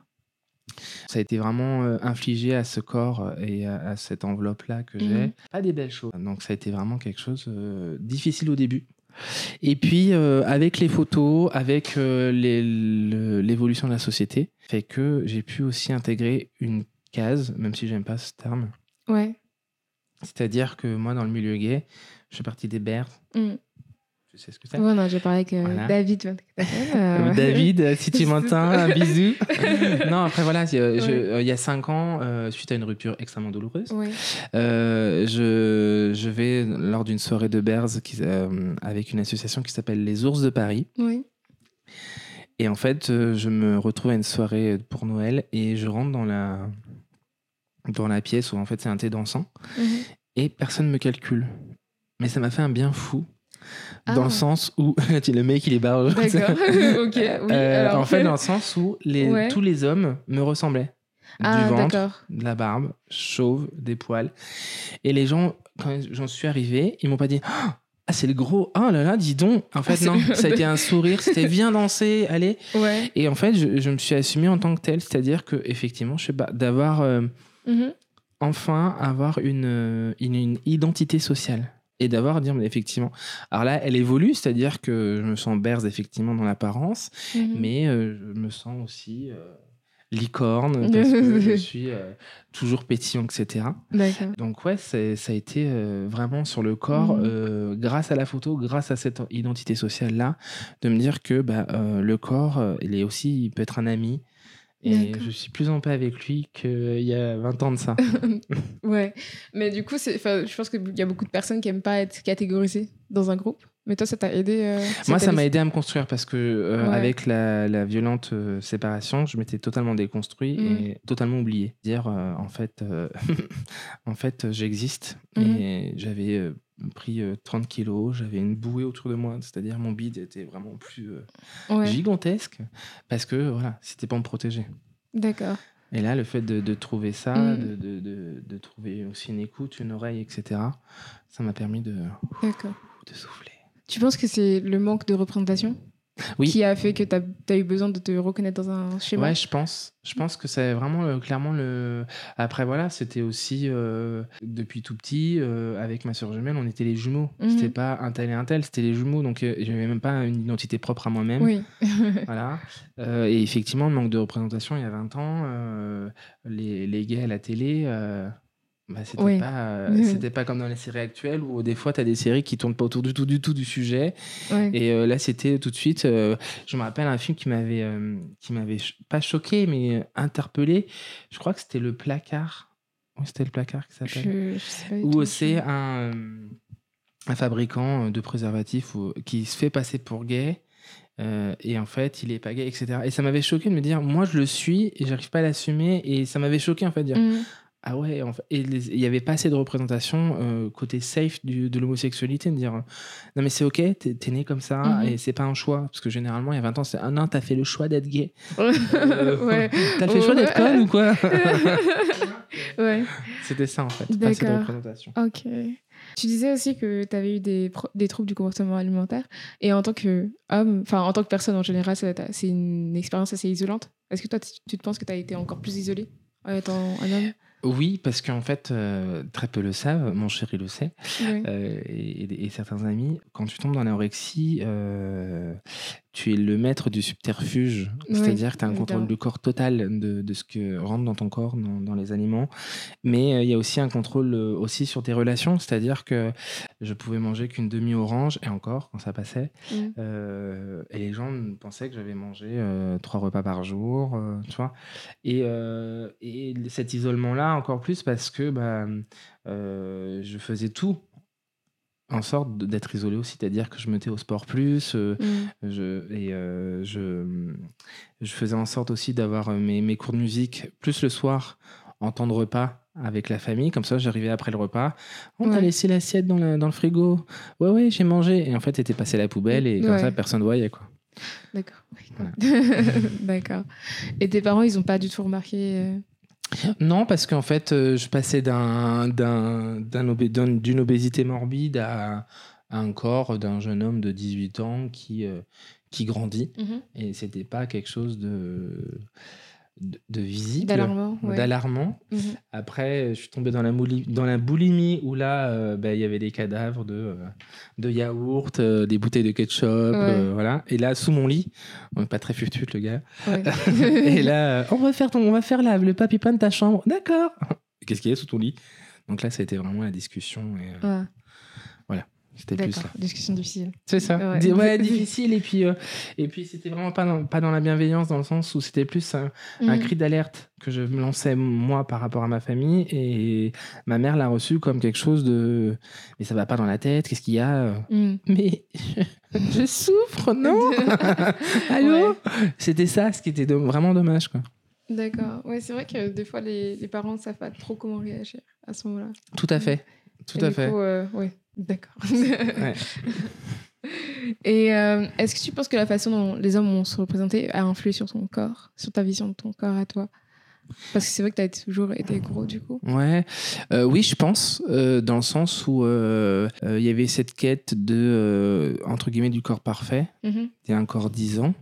Ça a été vraiment euh, infligé à ce corps euh, et à, cette enveloppe-là que j'ai. Mhm. Pas des belles choses. Donc ça a été vraiment quelque chose euh, difficile au début. Et puis euh, avec les photos, avec euh, l'évolution de la société, fait que j'ai pu aussi intégrer une case, même si j'aime pas ce terme. Ouais. C'est-à-dire que moi, dans le milieu gay, je fais partie des Bears. Mhm. Tu sais ce que c'est Ouais, non, j'ai parlé avec euh, Voilà. David. Euh, euh, David, euh, si tu m'entends, un bisou. non, après voilà, c'est, euh, je- Ouais. euh, il y a cinq ans, euh, suite à une rupture extrêmement douloureuse, Ouais. euh, je, je vais lors d'une soirée de qui, euh, avec une association qui s'appelle Les Ours de Paris. Ouais. Et en fait, euh, je me retrouve à une soirée pour Noël et je rentre dans la, dans la pièce où en fait c'est un thé dansant Mhm. et personne me calcule. Mais ça m'a fait un bien fou. Dans Ah. le sens où le mec il est barre. D'accord. ok. Oui. Euh, alors... en fait, dans le sens où les, Ouais. tous les hommes me ressemblaient. Ah, du ventre, de la barbe, chauve, des poils. Et les gens, quand j'en suis arrivé, ils m'ont pas dit Ah, c'est le gros. Ah là là, dis donc. En fait, c'est- non, ça a été un sourire, c'était viens danser, allez. Ouais. Et en fait, je, je me suis assumé en tant que tel, c'est-à-dire que, effectivement, je sais pas, d'avoir euh, Mhm. enfin avoir une, une, une identité sociale. Et d'avoir à dire, mais effectivement. Alors là, elle évolue, c'est-à-dire que je me sens berze effectivement dans l'apparence, Mhm. mais euh, je me sens aussi euh, licorne parce que je suis euh, toujours pétillant, etc. Donc ouais, c'est- ça a été vraiment sur le corps, Mhm. grâce à la photo, grâce à cette identité sociale-là, de me dire que bah, le corps, il est aussi, il peut être un ami. Et je suis plus en paix avec lui qu'il y a 20 ans de ça. Ouais, mais du coup, je pense qu'il y a beaucoup de personnes qui aiment pas être catégorisées dans un groupe. Mais toi, ça t'a aidé euh, Moi, ça m'a aidé à me construire parce que euh, Ouais. avec la, la violente euh, séparation, je m'étais totalement déconstruit Mhm. et totalement oublié. Dire euh, en fait, en fait, j'existe Mhm. et j'avais pris euh, 30 kilos, j'avais une bouée autour de moi, c'est-à-dire mon bide était vraiment plus Ouais, gigantesque parce que voilà, c'était pas me protéger. d'accord. Et là, le fait de, de trouver ça, Mhm. de, de, de- de trouver aussi une écoute, une oreille, etc., ça m'a permis de, de souffler. Tu penses que c'est le manque de représentation Oui. qui a fait que tu as, eu besoin de te reconnaître dans un schéma? Ouais, je pense. Je pense que c'est vraiment euh, clairement le. Après, voilà, c'était aussi euh, depuis tout petit, euh, avec ma soeur jumelle, on était les jumeaux. Mhm. C'était pas un tel et un tel, c'était les jumeaux. Donc, j'avais même pas une identité propre à moi-même. Oui. Voilà. Et effectivement, le manque de représentation il y a 20 ans, les, les gays à la télé. Bah, c'était Oui. pas euh, c'était pas comme dans les séries actuelles où des fois tu as des séries qui tournent pas autour du tout du tout du sujet et euh, là, c'était tout de suite. euh, je me rappelle un film qui m'avait, euh, qui m'avait pas choqué, mais interpellé. Je crois que c'était le placard. Oui, c'était le placard qui s'appelle. Où c'est un, un fabricant de préservatifs où- qui se fait passer pour gay. euh, et en fait, il est pas gay, etc. Et ça m'avait choqué de me dire, moi je le suis et j'arrive pas à l'assumer. Et ça m'avait choqué en fait de dire, Mhm. Ah ouais, en fait, et les- il y avait pas assez de représentation euh, côté safe du- de l'homosexualité, de dire euh, non mais c'est ok, t'es es né comme ça Mhm. et c'est pas un choix. Parce que généralement, il y a 20 ans, c'est ah non, t'as fait le choix d'être gay. Euh, ouais. T'as fait le choix d'être con ou quoi? Ouais. C'était ça en fait, pas assez de représentation. Ok. Tu disais aussi que tu avais eu des, des troubles du comportement alimentaire. Et en tant que homme, enfin en tant que personne en général, c'est une expérience assez isolante? Est-ce que toi, tu tu te penses que tu as été encore plus isolé en étant un homme? Oui, parce qu'en fait, euh, très peu le savent, mon chéri le sait, euh, et, et certains amis, quand tu tombes dans l'anorexie, euh, tu es le maître du subterfuge, Oui, c'est-à-dire que tu as un contrôle du corps total de, de ce que rentre dans ton corps, dans, dans les aliments, mais euh, il y a aussi un contrôle euh, aussi sur tes relations, c'est-à-dire que je pouvais manger qu'une demi-orange, et encore, quand ça passait, Mm. euh, et les gens pensaient que j'avais mangé trois repas par jour, tu vois. Et, et cet isolement-là, encore plus parce que bah, je faisais tout en sorte d'être isolé aussi, c'est-à-dire que je mettais au sport plus, euh, Mm. je, et euh, je, je faisais en sorte aussi d'avoir euh, mes, mes cours de musique plus le soir en temps de repas avec la famille. Comme ça, j'arrivais après le repas. On t'a laissé l'assiette dans, la- dans le frigo. Ouais, ouais, j'ai mangé. Et en fait, t'étais passé à la poubelle et comme Ouais. ça, personne ne voyait. Quoi. D'accord. D'accord. Et tes parents, ils ont pas du tout remarqué. Non, parce qu'en fait, euh, je passais d'une obésité morbide à, à un corps d'un jeune homme de 18 ans qui, euh, qui grandit. Et c'était pas quelque chose de, de, de visible. D'alarmant. Ouais. Mhm. Après, je suis tombé dans la, mouli- dans la boulimie où là, euh, ben, il y avait des cadavres de, euh, de yaourt, euh, des bouteilles de ketchup, voilà. Et là, sous mon lit, on est pas très futut le gars. Ouais. Et là, on va faire ton, on va faire la, le papier peint de ta chambre. D'accord. Qu'est-ce qu'il y a sous ton lit? Donc là, ça a été vraiment la discussion. Et, c'était plus là. Discussion difficile. C'est ça. Ouais. Di- Ouais, difficile. Et puis, euh, et puis c'était vraiment pas dans, pas dans la bienveillance, dans le sens où c'était plus un, un Mm. cri d'alerte que je me lançais moi par rapport à ma famille. Et ma mère l'a reçu comme quelque chose de. Mais ça va pas dans la tête, qu'est-ce qu'il y a Mm. Mais je souffre, non Allô C'était ça, ce qui était vraiment dommage, quoi. D'accord. Ouais, c'est vrai que des fois, les, les parents ne savent pas trop comment réagir à ce moment-là. Tout à fait. Tout Et à fait. coup, euh, ouais, d'accord. Ouais. Et euh, est-ce que tu penses que la façon dont les hommes vont se représenter a influé sur ton corps, sur ta vision de ton corps à toi? Parce que c'est vrai que tu as toujours été gros, du coup. Ouais, Euh, oui, je pense, euh, dans le sens où il y avait cette quête de, entre guillemets, du corps parfait. Y a encore dix ans.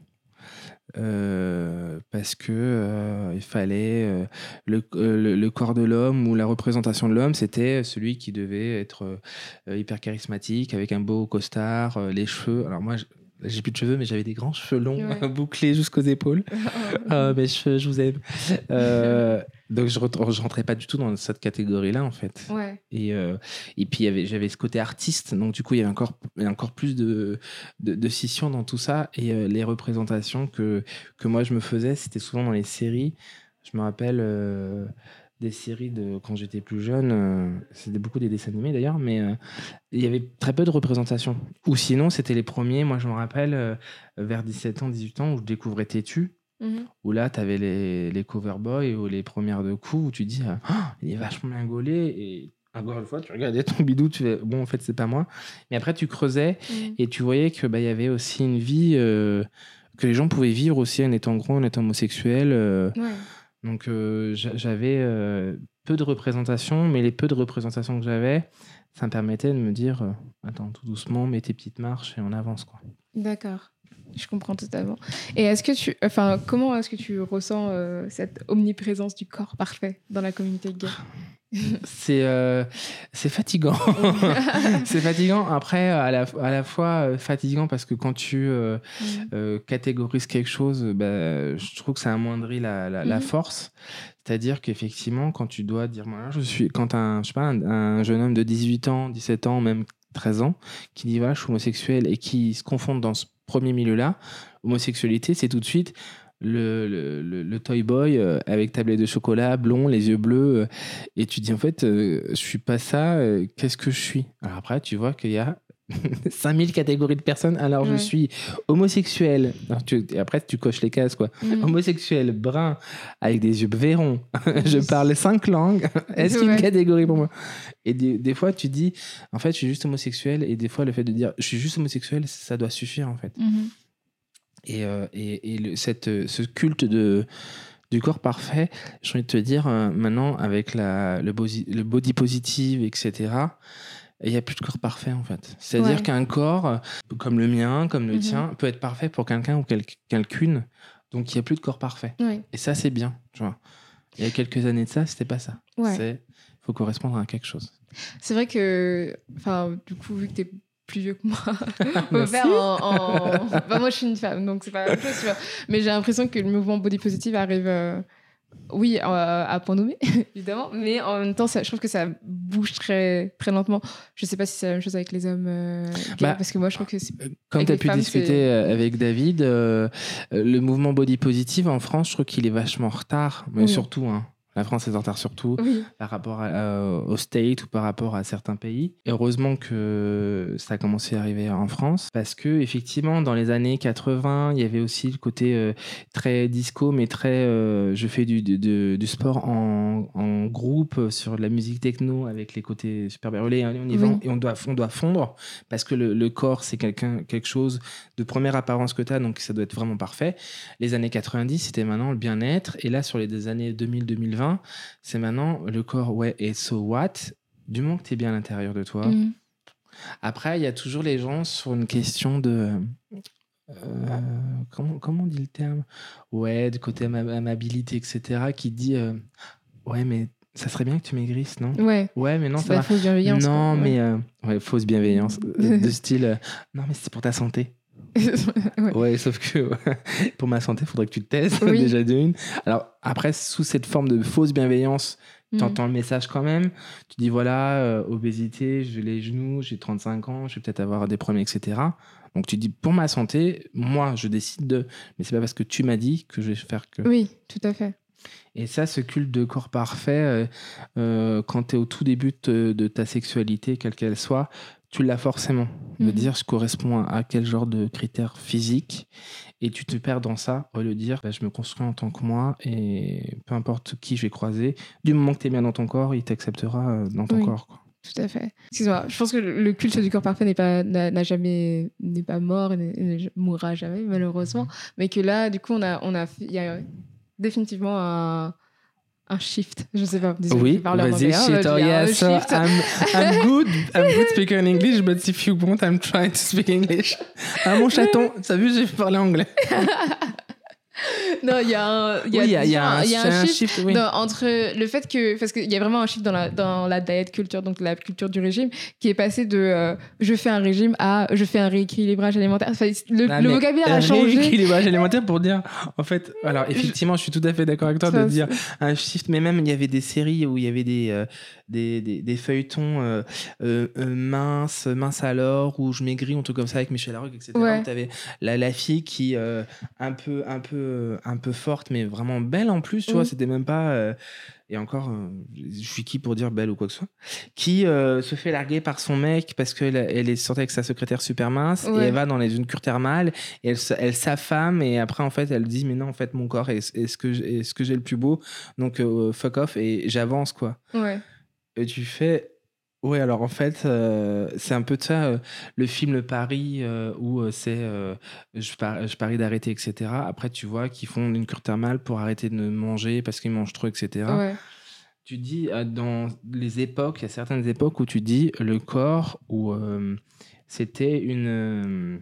Euh, parce que euh, il fallait euh, le, le, le, corps de l'homme ou la représentation de l'homme, c'était celui qui devait être hyper charismatique, avec un beau costard, les cheveux. Alors moi, j'ai plus de cheveux, mais j'avais des grands cheveux longs, bouclés jusqu'aux épaules. mes cheveux, je vous aime. Euh, donc, je, je rentrais pas du tout dans cette catégorie-là, en fait. Ouais. Et, euh, et puis, j'avais ce côté artiste. Donc, du coup, il y avait encore, encore plus de, de, de scission dans tout ça. Et euh, les représentations que, que moi, je me faisais, c'était souvent dans les séries. Je me rappelle des séries de quand j'étais plus jeune. Euh, c'était beaucoup des dessins animés d'ailleurs, mais euh, il y avait très peu de représentation. Ou sinon, c'était les premiers. Moi, je me rappelle euh, vers 17 ans, 18 ans, où je découvrais Tétu. Mhm. Où là, tu avais les, les cover boys ou les premières de coups où tu dis oh, il est vachement bien gaulé. Et encore une fois, tu regardais ton bidou, tu fais bon, en fait, c'est pas moi. Mais après, tu creusais mhm. et tu voyais qu'il bah, y avait aussi une vie que les gens pouvaient vivre aussi en étant gros, en étant homosexuel. Ouais. Donc euh, j'avais euh, peu de représentations, mais les peu de représentations que j'avais, ça me permettait de me dire euh, attends, tout doucement, mets tes petites marches et on avance. quoi. D'accord. Je comprends totalement. Et est-ce que tu, enfin, comment est-ce que tu ressens cette omniprésence du corps parfait dans la communauté gay? C'est euh, c'est fatigant. c'est fatigant. Après, à la, à la fois euh, fatigant parce que quand tu euh, mm. catégorises quelque chose, bah, je trouve que ça amoindrit la, la, mm. force. C'est-à-dire qu'effectivement, quand tu dois dire, moi, je suis, quand un, je sais pas, un, jeune homme de 18 ans, 17 ans, même 13 ans, qui dit, voilà, je suis homosexuel et qui se confondent dans ce premier milieu-là, homosexualité, c'est tout de suite, le, le, le, toy boy euh, avec tablette de chocolat, blond, les yeux bleus. Euh, et tu dis en fait, euh, je suis pas ça, qu'est-ce que je suis? Alors après, tu vois qu'il y a 5000 catégories de personnes. Alors je suis homosexuel. et après, tu coches les cases, quoi. Mm. Homosexuel, brun, avec des yeux verrons. je parle cinq langues. Est-ce une catégorie pour moi? Et des, fois, tu dis, en fait, je suis juste homosexuel. Et des fois, le fait de dire, je suis juste homosexuel, ça doit suffire, en fait. Mm-hmm. Et, euh, et, et cette, euh, ce culte de, du corps parfait, j'ai envie de te dire, euh, maintenant, avec la, le, body, le body positive, etc., il n'y a plus de corps parfait, en fait. C'est-à-dire qu'un corps, comme le mien, comme le mhm. tien, peut être parfait pour quelqu'un ou quelqu'une. Donc, il n'y a plus de corps parfait. Et ça, c'est bien, tu vois. Il y a quelques années de ça, c'était pas ça. Il faut correspondre à quelque chose. C'est vrai que, enfin, du coup, vu que tu es plus vieux que moi en, bah, moi je suis une femme donc c'est pas la même chose mais j'ai l'impression que le mouvement body positive arrive euh, oui euh, à point nommé évidemment. Mais en même temps ça, je trouve que ça bouge très très lentement. Je sais pas si c'est la même chose avec les hommes euh, bah, parce que moi je trouve que comme tu as pu discuter avec David le mouvement body positive en France je trouve qu'il est vachement en retard mais surtout hein, la France est en retard surtout par rapport euh, au State ou par rapport à certains pays. heureusement que ça a commencé à arriver en France parce que effectivement dans les années 80, il y avait aussi le côté euh, très disco mais très euh, je fais du, du, sport en, en, groupe sur de la musique techno avec les côtés super berlés on y va et on doit, on doit fondre parce que le, le corps c'est quelqu'un quelque chose de première apparence que tu as donc ça doit être vraiment parfait. Les années 90, c'était maintenant le bien-être et là sur les années 2000-2020 c'est maintenant le corps, ouais, et so what? Du moment que tu es bien à l'intérieur de toi. Mm. Après, il y a toujours les gens sur une question de. Euh, comment, comment on dit le terme? Ouais, de côté amabilité, etc., qui dit euh, Ouais, mais ça serait bien que tu maigrisses, non? Ouais. Ouais, mais non, ça va. fausse bienveillance. Non, mais. Euh, ouais, fausse bienveillance. de style Non, mais c'est pour ta santé. ouais. sauf que pour ma santé, il faudrait que tu te testes déjà d'une. Alors après, sous cette forme de fausse bienveillance, tu mm. entends le message quand même. Tu dis voilà, euh, obésité, j'ai les genoux, j'ai 35 ans, je vais peut-être avoir des problèmes, etc. Donc tu dis pour ma santé, moi je décide de. Mais c'est pas parce que tu m'as dit que je vais faire que. Oui, tout à fait. Et ça, ce culte de corps parfait, euh, euh, quand tu es au tout début de, ta sexualité, quelle qu'elle soit, tu l'as forcément. De mhm. dire ce correspond à quel genre de critères physiques. Et tu te perds dans ça au lieu de dire bah, je me construis en tant que moi et peu importe qui je vais croiser, du moment que tu es bien dans ton corps, il t'acceptera euh, dans ton corps. Tout à fait. Excuse-moi, je pense que le culte du corps parfait n'est pas n'a jamais n'est pas mort et ne mourra jamais malheureusement, mhm. mais que là du coup on a on a il y a définitivement un un shift. Je sais pas. oui, vas-y, shit. Oh yes, I'm, I'm good. I'm good speaker in English, but if you want, I'm trying to speak English. Ah, mon chaton, t'as vu, j'ai parlé anglais. non, il y a un, il y a, shift shift, oui. dans- entre le fait que parce qu'il y a vraiment un chiffre dans la dans la diet culture donc la culture du régime qui est passé de euh, je fais un régime à je fais un rééquilibrage alimentaire Enfin, le, Ah, le vocabulaire a changé Rééquilibrage alimentaire pour dire, en fait, alors effectivement, je suis tout à fait d'accord avec toi Ça, de dire un shift, mais même il y avait des séries où il y avait des, euh, des, des, des feuilletons euh, euh, euh, minces, minces alors, où je maigris, un truc comme ça avec Michel Larocque, etc. Ouais. Où t'avais la, la fille qui, un, peu, un, peu, un peu forte, mais vraiment belle en plus, tu vois, Mhm. c'était même pas. euh, et encore, euh, je suis qui pour dire belle ou quoi que ce soit, qui euh, se fait larguer par son mec parce qu'elle elle est sortie avec sa secrétaire super mince et elle va dans les, une cure thermale et elle, elle s'affame et après en fait elle dit mais non en fait mon corps est, est ce que j'- est ce que j'ai le plus beau donc fuck off et j'avance quoi ouais et tu fais ouais alors en fait euh, c'est un peu de ça euh, le film Le Paris euh, où c'est je, par- je parie d'arrêter etc après tu vois qu'ils font une cure thermale pour arrêter de manger parce qu'ils mangent trop etc ouais tu dis, dans les époques, il y a certaines époques où tu dis le corps, où c'était une.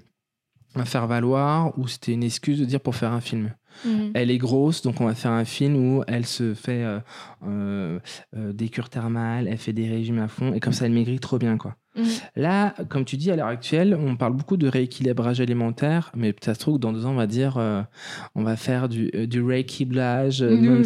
Euh, un faire-valoir, ou c'était une excuse de dire pour faire un film. Mhm. Elle est grosse, donc on va faire un film où elle se fait euh, euh, euh, des cures thermales, elle fait des régimes à fond, et comme ça elle maigrit trop bien, quoi. Mhm. Là, comme tu dis, à l'heure actuelle, on parle beaucoup de rééquilibrage alimentaire, mais ça se trouve que dans deux ans, on va dire, euh, on va faire du, du rééquilibrage Mhm.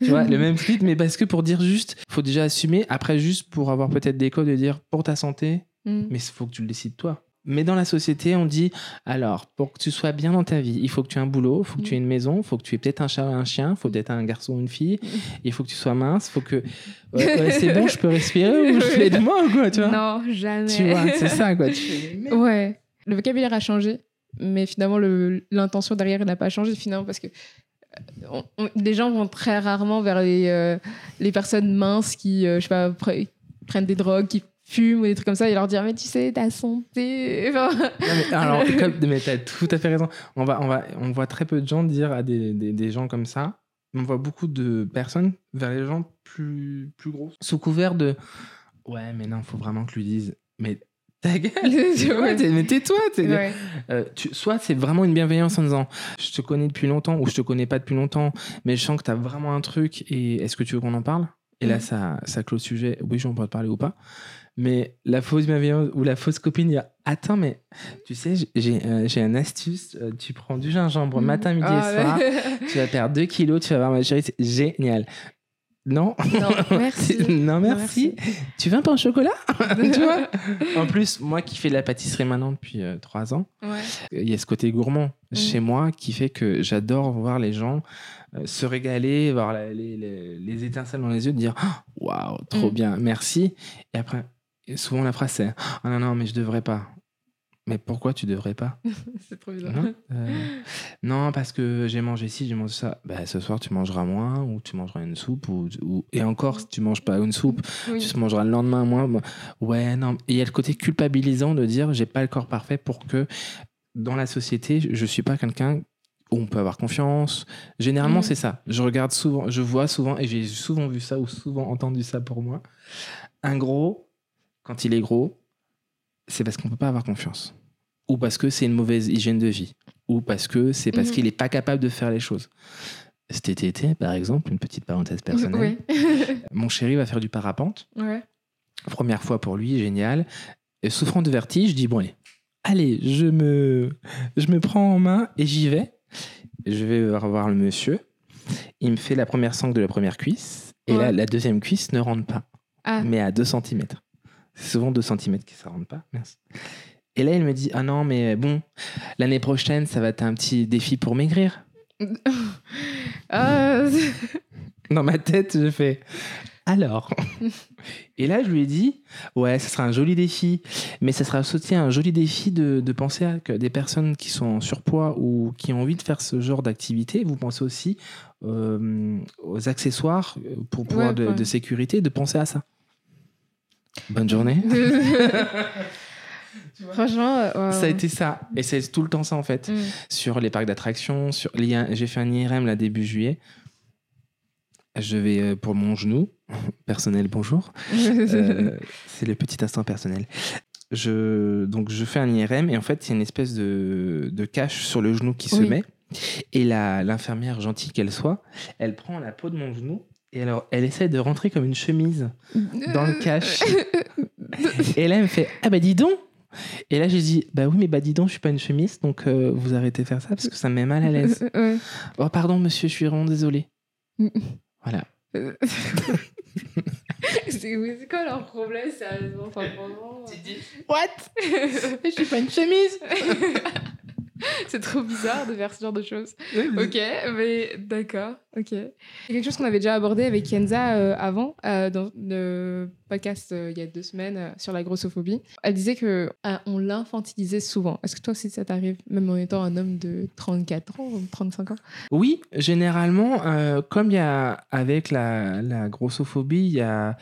Tu vois, le même truc, mais parce que pour dire juste, il faut déjà assumer. Après, juste pour avoir peut-être des codes de dire pour ta santé, mais il faut que tu le décides toi. Mais dans la société, on dit alors, pour que tu sois bien dans ta vie, il faut que tu aies un boulot, il faut que tu aies une maison, il faut que tu aies peut-être un chat, un chien, il faut peut-être un garçon ou une fille, il faut que tu sois mince, il faut que. Ouais, ouais, c'est bon, je peux respirer ou je fais de moi, quoi, tu vois? Non jamais Tu vois, c'est ça, quoi. Tu. Ouais. Le vocabulaire a changé, mais finalement, le- l'intention derrière n'a pas changé, finalement, parce que euh, on- on- les gens vont très rarement vers les, euh, les personnes minces qui, euh, je sais pas, pre- prennent des drogues, qui fument ou des trucs comme ça, et leur dire, mais tu sais, ta santé. Enfin, Non, mais alors, comme, mais t'as tout à fait raison. On, va, on, va, on voit très peu de gens dire à des, des, des gens comme ça. On voit beaucoup de personnes vers les gens plus, plus gros. Sous couvert de Ouais, mais non, faut vraiment que lui dise Mais ta gueule Ouais, Mais tais-toi t'es- Ouais. Euh, tu- Soit c'est vraiment une bienveillance en disant Je te connais depuis longtemps ou je te connais pas depuis longtemps, mais je sens que t'as vraiment un truc et est-ce que tu veux qu'on en parle? Et là, Mhm. ça, ça clôt le sujet. Oui, j'en peux te parler ou pas. Mais la fausse bienveillance ou la fausse copine, il y a Attends, mais tu sais, j'ai- euh, une astuce. euh, tu prends du gingembre matin, midi Ah, et soir. ouais. Tu vas perdre 2 kilos, tu vas voir ma chérie, c'est génial. Non, non, merci. non, merci. Tu veux un pain au chocolat? Tu vois? En plus, moi qui fais de la pâtisserie maintenant depuis 3 ans, Ouais. il y a ce côté gourmand Mm. chez moi qui fait que j'adore voir les gens euh, se régaler, voir la- les, les- les étincelles dans les yeux, de dire Ah, waouh, trop Mm. bien, merci. Et après, souvent la phrase c'est Ah non, non, mais je devrais pas. Mais pourquoi tu devrais pas? C'est trop bizarre. non, Euh, non, parce que j'ai mangé ci, j'ai mangé ça. Bah, ce soir, tu mangeras moins, ou tu mangeras une soupe, ou, ou- et encore, si tu manges pas une soupe, Oui. tu mangeras le lendemain moins. Ouais, non. Et il y a le côté culpabilisant de dire j'ai pas le corps parfait pour que dans la société, je suis pas quelqu'un où on peut avoir confiance. Généralement, Mhm. c'est ça. Je regarde souvent, je vois souvent, et j'ai souvent vu ça ou souvent entendu ça pour moi. Un gros, quand il est gros, c'est parce qu'on peut pas avoir confiance. Ou parce que c'est une mauvaise hygiène de vie. Ou parce que c'est parce Mhm. qu'il est pas capable de faire les choses. Cet été, par exemple, une petite parenthèse personnelle, Oui. mon chéri va faire du parapente. ouais. Première fois pour lui, génial. Et souffrant de vertige, je dis bon allez, allez, je me, je me prends en main et j'y vais. Je vais revoir le monsieur. Il me fait la première sangle de la première cuisse. Et là, la deuxième cuisse ne rentre pas, Ah, mais à 2 cm. C'est souvent 2 cm que ça rentre pas. Merci. Et là, il me dit Ah non, mais bon, l'année prochaine, ça va être un petit défi pour maigrir. Ah, Dans ma tête, je fais alors. Et là, je lui ai dit ouais, ce sera un joli défi, mais ça sera aussi un joli défi de, de penser à que des personnes qui sont en surpoids ou qui ont envie de faire ce genre d'activité. Vous pensez aussi euh, aux accessoires pour pouvoir Ouais, de, ouais. de sécurité, de penser à ça. Bonne journée. Franchement, euh, Ça a été ça. Et c'est tout le temps ça, en fait. Mm. Sur les parcs d'attractions, sur j'ai fait un IRM là début juillet. Je vais euh, pour mon genou. Personnel, bonjour. Euh, c'est le petit instant personnel. Je, donc, je fais un IRM et en fait, a une espèce de, de cache sur le genou qui se met Et la- l'infirmière, gentille qu'elle soit, elle prend la peau de mon genou et alors elle essaie de rentrer comme une chemise dans le cache. et là, elle me fait Ah bah dis donc Et là, j'ai dit Bah oui, mais bah dis donc, je suis pas une chemise, donc euh, vous arrêtez de faire ça parce que ça me met mal à l'aise. Ouais. Oh, pardon, monsieur, je suis vraiment désolé. Voilà. Euh, c'est quoi leur problème, sérieusement enfin, vraiment, euh. What? Je suis pas une chemise C'est trop bizarre de faire ce genre de choses. Ok, mais d'accord, ok. C'est quelque chose qu'on avait déjà abordé avec Kenza euh, avant, euh, dans le podcast euh, il y a deux semaines sur la grossophobie. Elle disait que on l'infantilisait souvent. Est-ce que toi aussi ça t'arrive, même en étant un homme de 34 ans ou 35 ans? Oui, généralement, comme il y a avec la, la grossophobie, il y a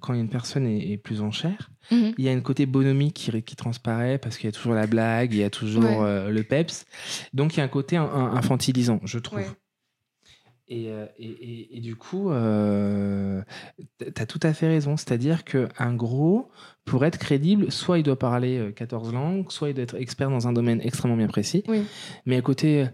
quand une personne est, est plus en chair, il y a un côté bonhomie qui, qui transparaît parce qu'il y a toujours la blague, il y a toujours Ouais. euh, le peps. Donc il y a un côté un- un- infantilisant, je trouve. Ouais. Et, euh, et, et- et du coup, euh, tu as tout à fait raison. C'est-à-dire qu'un gros, pour être crédible, soit il doit parler euh, 14 langues, soit il doit être expert dans un domaine extrêmement bien précis. Oui. Mais à côté, euh,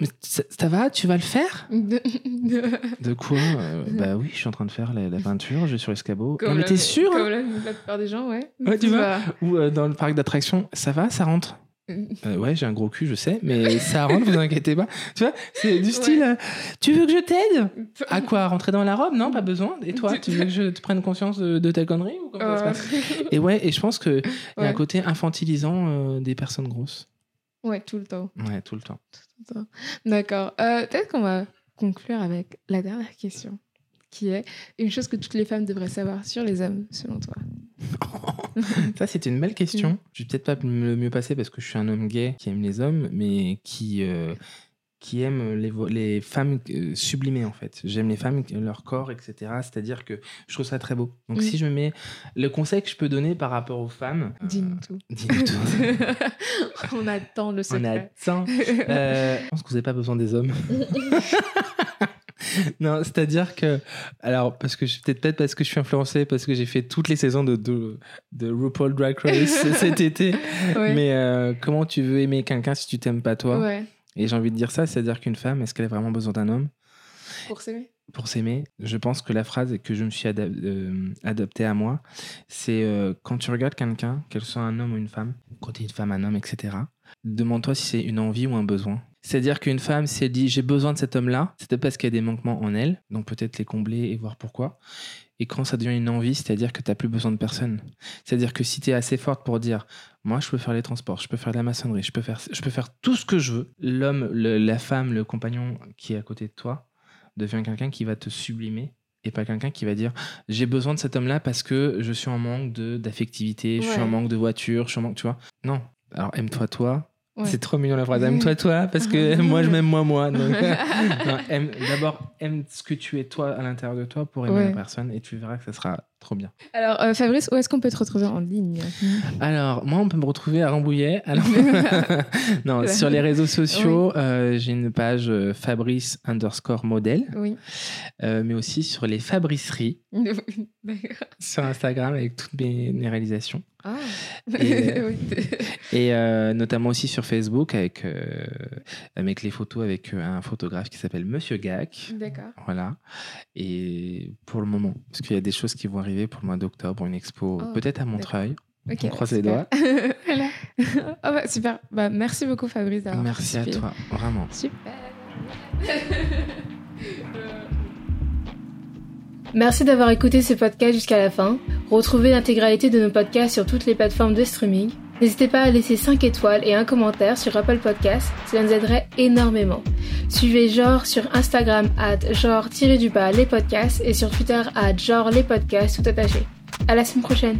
mais ça, ça va, tu vas le faire? De quoi? Euh, Bah oui, je suis en train de faire la, la peinture, je vais sur l'escabeau. Comme Non, mais t'es sûr Comme hein la, la plupart des gens, ouais. Ouais, tu vois. Ou euh, dans le parc d'attractions, ça va, ça rentre? Euh, ouais, j'ai un gros cul, je sais, mais ça rentre, vous inquiétez pas. Tu vois, c'est du style, tu veux que je t'aide? À quoi? Rentrer dans la robe? Non, pas besoin. Et toi, tu veux que je te prenne conscience de, de ta connerie ou comment ça se Euh, passe? Et ouais, et je pense qu'il y a Ouais. un côté infantilisant des personnes grosses. ouais, tout le temps. Ouais, tout le temps. tout D'accord. Euh, Peut-être qu'on va conclure avec la dernière question, qui est une chose que toutes les femmes devraient savoir sur les hommes, selon toi. Ça, c'était une belle question. Je vais peut-être pas le mieux passer parce que je suis un homme gay qui aime les hommes, mais qui, euh, qui aime les, femmes euh, sublimées, en fait. J'aime les femmes, leur corps, etc. C'est-à-dire que je trouve ça très beau. Donc, Mm. si je me mets. Le conseil que je peux donner par rapport aux femmes. euh, Dis-nous tout. dis-nous tout. On attend le On secret. attend. Euh, je pense que vous n'avez pas besoin des hommes. non, c'est-à-dire que, alors, parce que je- peut-être peut-être parce que je suis influencé, parce que j'ai fait toutes les saisons de, de, de RuPaul Drag Race cet été. Ouais. Mais comment tu veux aimer quelqu'un si tu t'aimes pas toi? Ouais. Et j'ai envie de dire ça, c'est-à-dire qu'une femme, est-ce qu'elle a vraiment besoin d'un homme Pour s'aimer. pour s'aimer Je pense que la phrase que je me suis ada- euh, adoptée à moi, c'est euh, quand tu regardes quelqu'un, qu'elle soit un homme ou une femme, quand tu es une femme, un homme, etc., demande-toi si c'est une envie ou un besoin. C'est-à-dire qu'une femme, si elle dit j'ai besoin de cet homme-là, c'est peut-être parce qu'il y a des manquements en elle, donc peut-être les combler et voir pourquoi. Et quand ça devient une envie, c'est-à-dire que tu n'as plus besoin de personne. C'est-à-dire que si tu es assez forte pour dire moi je peux faire les transports, je peux faire de la maçonnerie, je peux faire, je peux faire tout ce que je veux, l'homme, la femme, le compagnon qui est à côté de toi devient quelqu'un qui va te sublimer et pas quelqu'un qui va dire j'ai besoin de cet homme-là parce que je suis en manque d'affectivité, je suis en manque de voiture, je suis en manque, tu vois. Non. Alors aime-toi toi. Ouais. C'est trop mignon la phrase. Aime-toi toi parce que moi je m'aime moi moi. Aime- D'abord aime ce que tu es toi à l'intérieur de toi pour aimer Ouais. la personne et tu verras que ça sera trop bien. Alors, euh, Fabrice, où est-ce qu'on peut te retrouver en ligne? Alors, moi, on peut me retrouver à Rambouillet. Alors... non, sur les réseaux sociaux, euh, j'ai une page euh, Fabrice underscore modèle, Oui. euh, mais aussi sur les Fabriceries D'accord. sur Instagram avec toutes mes, mes réalisations. Ah. Et, euh, notamment aussi sur Facebook avec, euh, avec les photos avec un photographe qui s'appelle Monsieur Gac. D'accord. Voilà. Et pour le moment, parce qu'il y a des choses qui vont arriver pour le mois d'octobre, une expo Oh, peut-être à Montreuil. Ok. On croise les voilà. Ah bah, super. Bah, merci beaucoup, Fabrice. d'avoir Merci à toi, vraiment. Super. Merci d'avoir écouté ce podcast jusqu'à la fin. Retrouvez l'intégralité de nos podcasts sur toutes les plateformes de streaming. N'hésitez pas à laisser 5 étoiles et un commentaire sur Apple Podcasts, cela nous aiderait énormément. Suivez Genre sur Instagram at genre-du-bas les podcasts et sur Twitter at genre les podcasts tout attaché. À la semaine prochaine.